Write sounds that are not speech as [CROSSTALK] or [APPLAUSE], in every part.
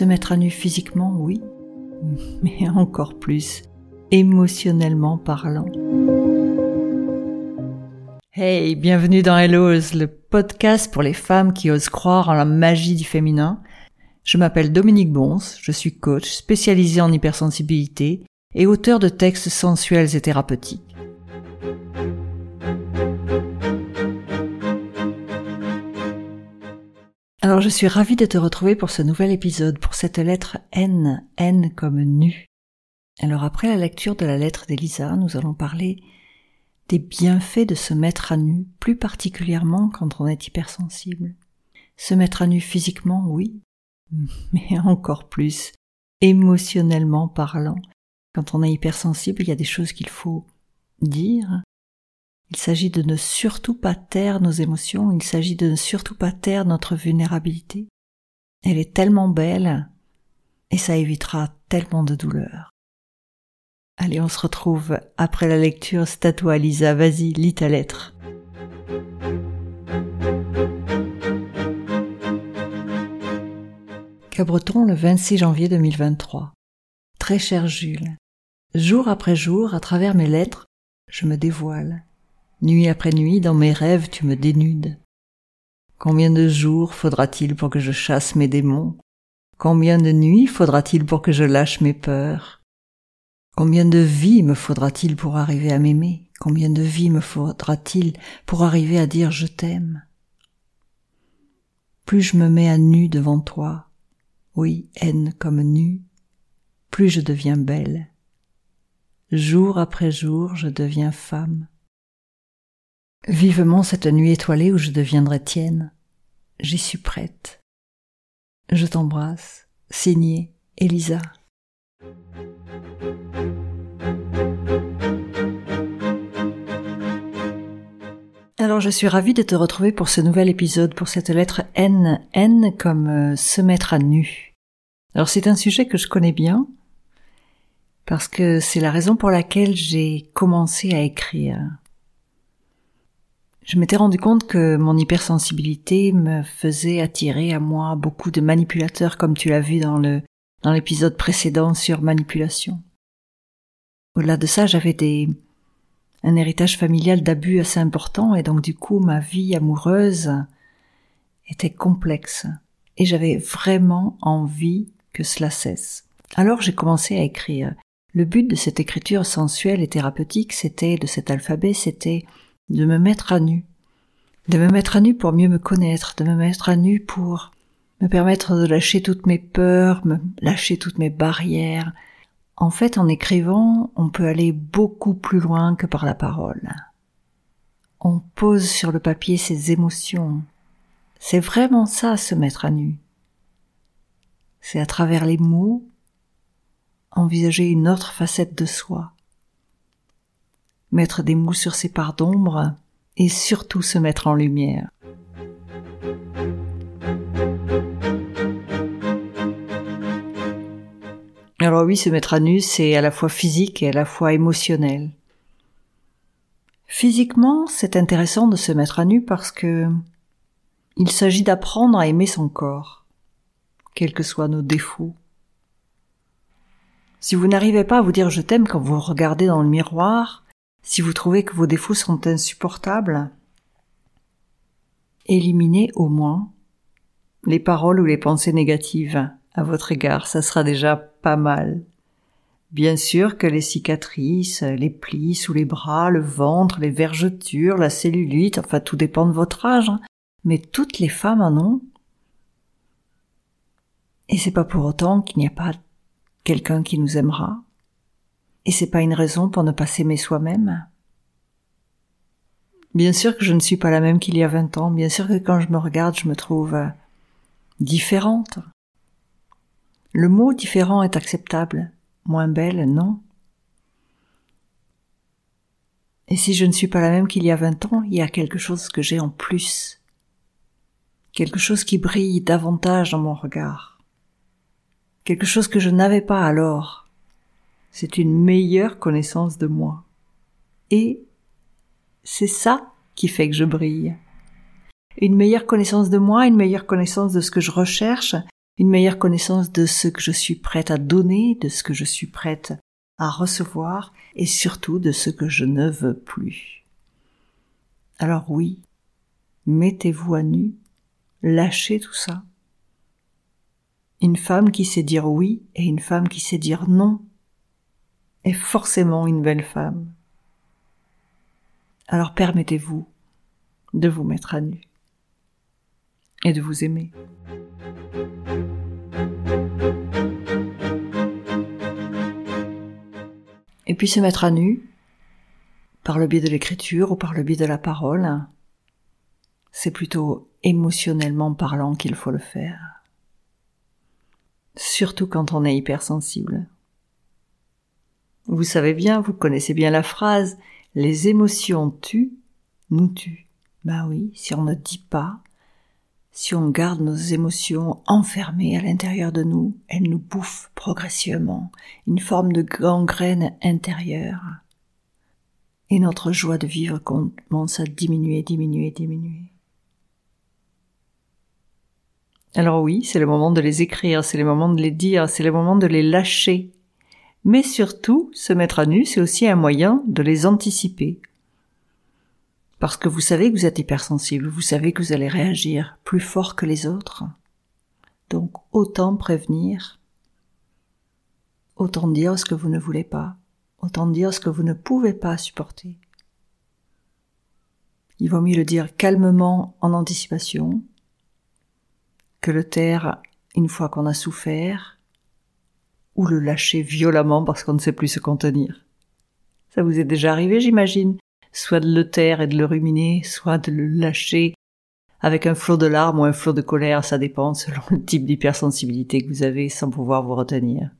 Se mettre à nu physiquement, oui, mais encore plus émotionnellement parlant. Hey, bienvenue dans Hellos, le podcast pour les femmes qui osent croire en la magie du féminin. Je m'appelle Dominique Bons, je suis coach spécialisé en hypersensibilité et auteur de textes sensuels et thérapeutiques. Alors je suis ravie de te retrouver pour ce nouvel épisode, pour cette lettre N, N comme nu. Alors après la lecture de la lettre d'Elisa, nous allons parler des bienfaits de se mettre à nu, plus particulièrement quand on est hypersensible. Se mettre à nu physiquement, oui, [LAUGHS] mais encore plus émotionnellement parlant. Quand on est hypersensible, il y a des choses qu'il faut dire. Il s'agit de ne surtout pas taire nos émotions, il s'agit de ne surtout pas taire notre vulnérabilité. Elle est tellement belle et ça évitera tellement de douleur. Allez, on se retrouve après la lecture. C'est à Lisa. Vas-y, lis ta lettre. Cabreton, le 26 janvier 2023. Très cher Jules, jour après jour, à travers mes lettres, je me dévoile. Nuit après nuit, dans mes rêves, tu me dénudes. Combien de jours faudra-t-il pour que je chasse mes démons? Combien de nuits faudra-t-il pour que je lâche mes peurs? Combien de vies me faudra-t-il pour arriver à m'aimer? Combien de vies me faudra-t-il pour arriver à dire je t'aime? Plus je me mets à nu devant toi, oui, haine comme nu, plus je deviens belle. Jour après jour, je deviens femme. Vivement cette nuit étoilée où je deviendrai tienne. J'y suis prête. Je t'embrasse. Signé Elisa. Alors je suis ravie de te retrouver pour ce nouvel épisode, pour cette lettre N, N comme euh, se mettre à nu. Alors c'est un sujet que je connais bien, parce que c'est la raison pour laquelle j'ai commencé à écrire. Je m'étais rendu compte que mon hypersensibilité me faisait attirer à moi beaucoup de manipulateurs, comme tu l'as vu dans le dans l'épisode précédent sur manipulation. Au-delà de ça, j'avais des un héritage familial d'abus assez important et donc du coup ma vie amoureuse était complexe et j'avais vraiment envie que cela cesse. Alors j'ai commencé à écrire le but de cette écriture sensuelle et thérapeutique, c'était, de cet alphabet, c'était de me mettre à nu. De me mettre à nu pour mieux me connaître, de me mettre à nu pour me permettre de lâcher toutes mes peurs, me lâcher toutes mes barrières. En fait, en écrivant, on peut aller beaucoup plus loin que par la parole. On pose sur le papier ses émotions. C'est vraiment ça, se mettre à nu. C'est à travers les mots envisager une autre facette de soi, mettre des mots sur ses parts d'ombre et surtout se mettre en lumière. Alors oui, se mettre à nu, c'est à la fois physique et à la fois émotionnel. Physiquement, c'est intéressant de se mettre à nu parce que il s'agit d'apprendre à aimer son corps, quels que soient nos défauts, si vous n'arrivez pas à vous dire je t'aime quand vous regardez dans le miroir, si vous trouvez que vos défauts sont insupportables, éliminez au moins les paroles ou les pensées négatives à votre égard, ça sera déjà pas mal. Bien sûr que les cicatrices, les plis sous les bras, le ventre, les vergetures, la cellulite, enfin tout dépend de votre âge, hein. mais toutes les femmes en ont. Et c'est pas pour autant qu'il n'y a pas quelqu'un qui nous aimera. Et c'est pas une raison pour ne pas s'aimer soi-même? Bien sûr que je ne suis pas la même qu'il y a vingt ans, bien sûr que quand je me regarde, je me trouve euh, différente. Le mot différent est acceptable, moins belle, non. Et si je ne suis pas la même qu'il y a vingt ans, il y a quelque chose que j'ai en plus, quelque chose qui brille davantage dans mon regard quelque chose que je n'avais pas alors. C'est une meilleure connaissance de moi. Et c'est ça qui fait que je brille. Une meilleure connaissance de moi, une meilleure connaissance de ce que je recherche, une meilleure connaissance de ce que je suis prête à donner, de ce que je suis prête à recevoir et surtout de ce que je ne veux plus. Alors oui, mettez-vous à nu, lâchez tout ça. Une femme qui sait dire oui et une femme qui sait dire non est forcément une belle femme. Alors permettez-vous de vous mettre à nu et de vous aimer. Et puis se mettre à nu, par le biais de l'écriture ou par le biais de la parole, c'est plutôt émotionnellement parlant qu'il faut le faire. Surtout quand on est hypersensible. Vous savez bien, vous connaissez bien la phrase, les émotions tuent, nous tuent. Ben oui, si on ne dit pas, si on garde nos émotions enfermées à l'intérieur de nous, elles nous bouffent progressivement, une forme de gangrène intérieure. Et notre joie de vivre commence à diminuer, diminuer, diminuer. Alors oui, c'est le moment de les écrire, c'est le moment de les dire, c'est le moment de les lâcher. Mais surtout, se mettre à nu, c'est aussi un moyen de les anticiper, parce que vous savez que vous êtes hypersensible, vous savez que vous allez réagir plus fort que les autres. Donc autant prévenir, autant dire ce que vous ne voulez pas, autant dire ce que vous ne pouvez pas supporter. Il vaut mieux le dire calmement en anticipation que le taire une fois qu'on a souffert ou le lâcher violemment parce qu'on ne sait plus se contenir. Ça vous est déjà arrivé, j'imagine, soit de le taire et de le ruminer, soit de le lâcher avec un flot de larmes ou un flot de colère, ça dépend selon le type d'hypersensibilité que vous avez sans pouvoir vous retenir.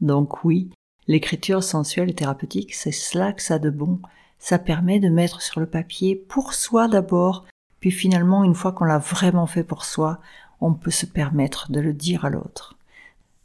Donc oui, l'écriture sensuelle et thérapeutique, c'est cela que ça de bon. Ça permet de mettre sur le papier pour soi d'abord, puis finalement, une fois qu'on l'a vraiment fait pour soi, on peut se permettre de le dire à l'autre.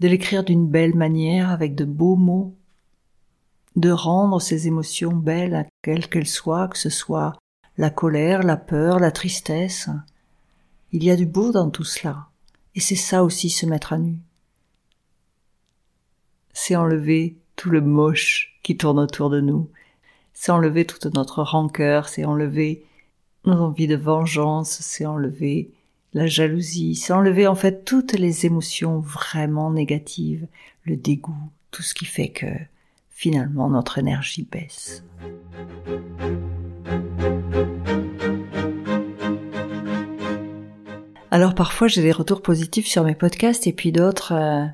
De l'écrire d'une belle manière, avec de beaux mots, de rendre ces émotions belles, quelles qu'elles soient, que ce soit la colère, la peur, la tristesse. Il y a du beau dans tout cela, et c'est ça aussi se mettre à nu. C'est enlever tout le moche qui tourne autour de nous, c'est enlever toute notre rancœur, c'est enlever nos envies de vengeance, c'est enlever la jalousie, c'est enlever en fait toutes les émotions vraiment négatives, le dégoût, tout ce qui fait que finalement notre énergie baisse. Alors parfois j'ai des retours positifs sur mes podcasts et puis d'autres, euh,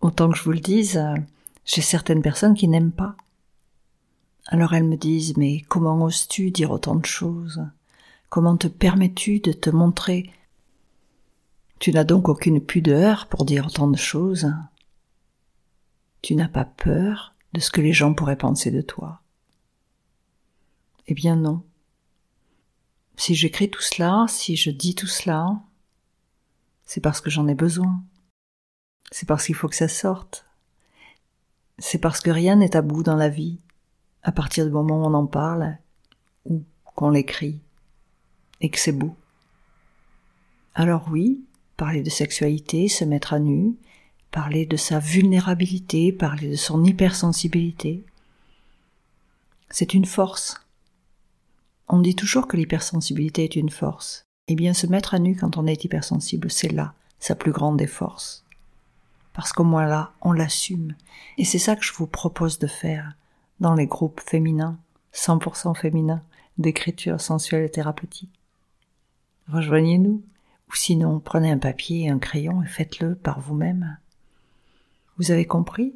autant que je vous le dise, euh, j'ai certaines personnes qui n'aiment pas. Alors elles me disent mais comment oses-tu dire autant de choses? Comment te permets-tu de te montrer? Tu n'as donc aucune pudeur pour dire autant de choses tu n'as pas peur de ce que les gens pourraient penser de toi. Eh bien non. Si j'écris tout cela, si je dis tout cela, c'est parce que j'en ai besoin. C'est parce qu'il faut que ça sorte. C'est parce que rien n'est à bout dans la vie, à partir du moment où on en parle, ou qu'on l'écrit, et que c'est beau. Alors oui, parler de sexualité, se mettre à nu, parler de sa vulnérabilité, parler de son hypersensibilité. C'est une force. On dit toujours que l'hypersensibilité est une force. Eh bien, se mettre à nu quand on est hypersensible, c'est là sa plus grande des forces. Parce qu'au moins là, on l'assume. Et c'est ça que je vous propose de faire dans les groupes féminins, 100% féminins, d'écriture sensuelle et thérapeutique. Rejoignez-nous, ou sinon prenez un papier et un crayon et faites-le par vous-même. Vous avez compris?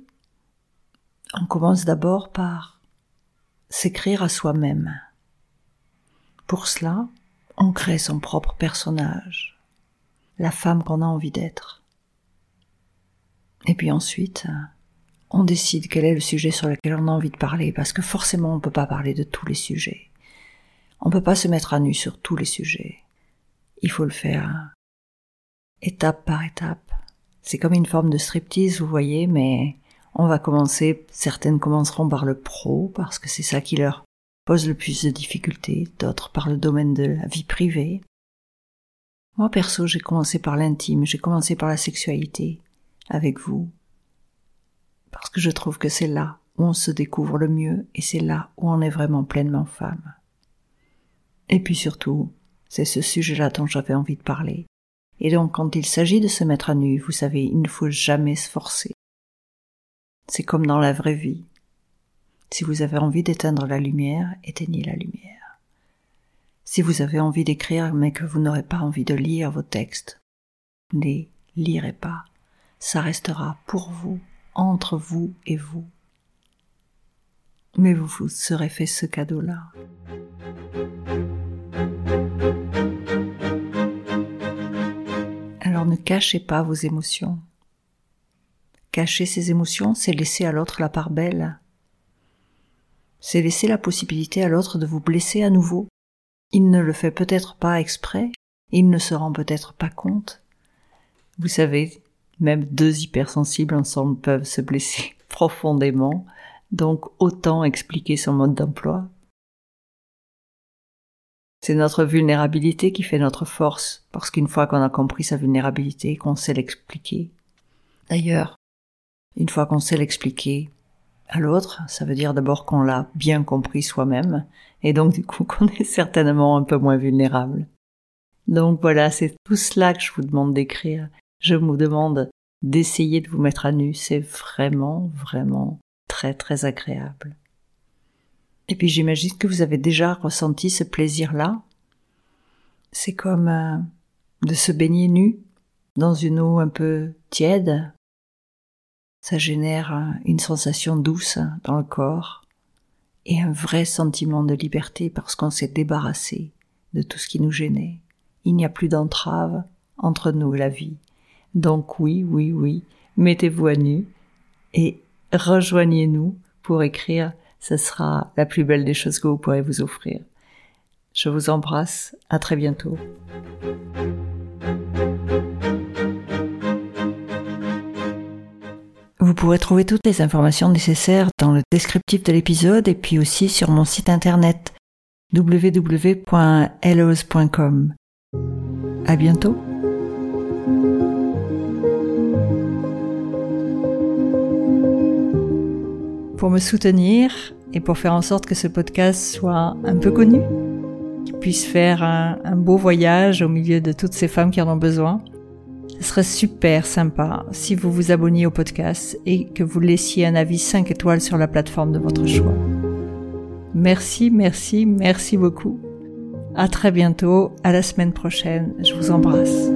On commence d'abord par s'écrire à soi-même. Pour cela, on crée son propre personnage, la femme qu'on a envie d'être. Et puis ensuite, on décide quel est le sujet sur lequel on a envie de parler, parce que forcément on ne peut pas parler de tous les sujets. On ne peut pas se mettre à nu sur tous les sujets. Il faut le faire étape par étape. C'est comme une forme de striptease, vous voyez, mais on va commencer, certaines commenceront par le pro, parce que c'est ça qui leur pose le plus de difficultés, d'autres par le domaine de la vie privée. Moi perso, j'ai commencé par l'intime, j'ai commencé par la sexualité avec vous. Parce que je trouve que c'est là où on se découvre le mieux et c'est là où on est vraiment pleinement femme. Et puis surtout, c'est ce sujet-là dont j'avais envie de parler. Et donc quand il s'agit de se mettre à nu, vous savez, il ne faut jamais se forcer. C'est comme dans la vraie vie. Si vous avez envie d'éteindre la lumière, éteignez la lumière. Si vous avez envie d'écrire mais que vous n'aurez pas envie de lire vos textes, ne les lirez pas. Ça restera pour vous, entre vous et vous. Mais vous vous serez fait ce cadeau-là. Alors ne cachez pas vos émotions. Cacher ses émotions, c'est laisser à l'autre la part belle. C'est laisser la possibilité à l'autre de vous blesser à nouveau il ne le fait peut-être pas exprès, il ne se rend peut-être pas compte. Vous savez, même deux hypersensibles ensemble peuvent se blesser [LAUGHS] profondément, donc autant expliquer son mode d'emploi. C'est notre vulnérabilité qui fait notre force, parce qu'une fois qu'on a compris sa vulnérabilité, qu'on sait l'expliquer. D'ailleurs, une fois qu'on sait l'expliquer, à l'autre, ça veut dire d'abord qu'on l'a bien compris soi-même, et donc du coup [LAUGHS] qu'on est certainement un peu moins vulnérable. Donc voilà, c'est tout cela que je vous demande d'écrire. Je vous demande d'essayer de vous mettre à nu, c'est vraiment, vraiment très, très agréable. Et puis j'imagine que vous avez déjà ressenti ce plaisir-là. C'est comme euh, de se baigner nu dans une eau un peu tiède, ça génère une sensation douce dans le corps et un vrai sentiment de liberté parce qu'on s'est débarrassé de tout ce qui nous gênait. Il n'y a plus d'entrave entre nous et la vie. Donc oui, oui, oui, mettez-vous à nu et rejoignez-nous pour écrire. Ce sera la plus belle des choses que vous pourrez vous offrir. Je vous embrasse. À très bientôt. Vous pourrez trouver toutes les informations nécessaires dans le descriptif de l'épisode et puis aussi sur mon site internet www.hellos.com. À bientôt. Pour me soutenir et pour faire en sorte que ce podcast soit un peu connu, qu'il puisse faire un, beau voyage au milieu de toutes ces femmes qui en ont besoin, ce serait super sympa si vous vous abonniez au podcast et que vous laissiez un avis 5 étoiles sur la plateforme de votre choix. Merci, merci, merci beaucoup. À très bientôt, à la semaine prochaine. Je vous embrasse.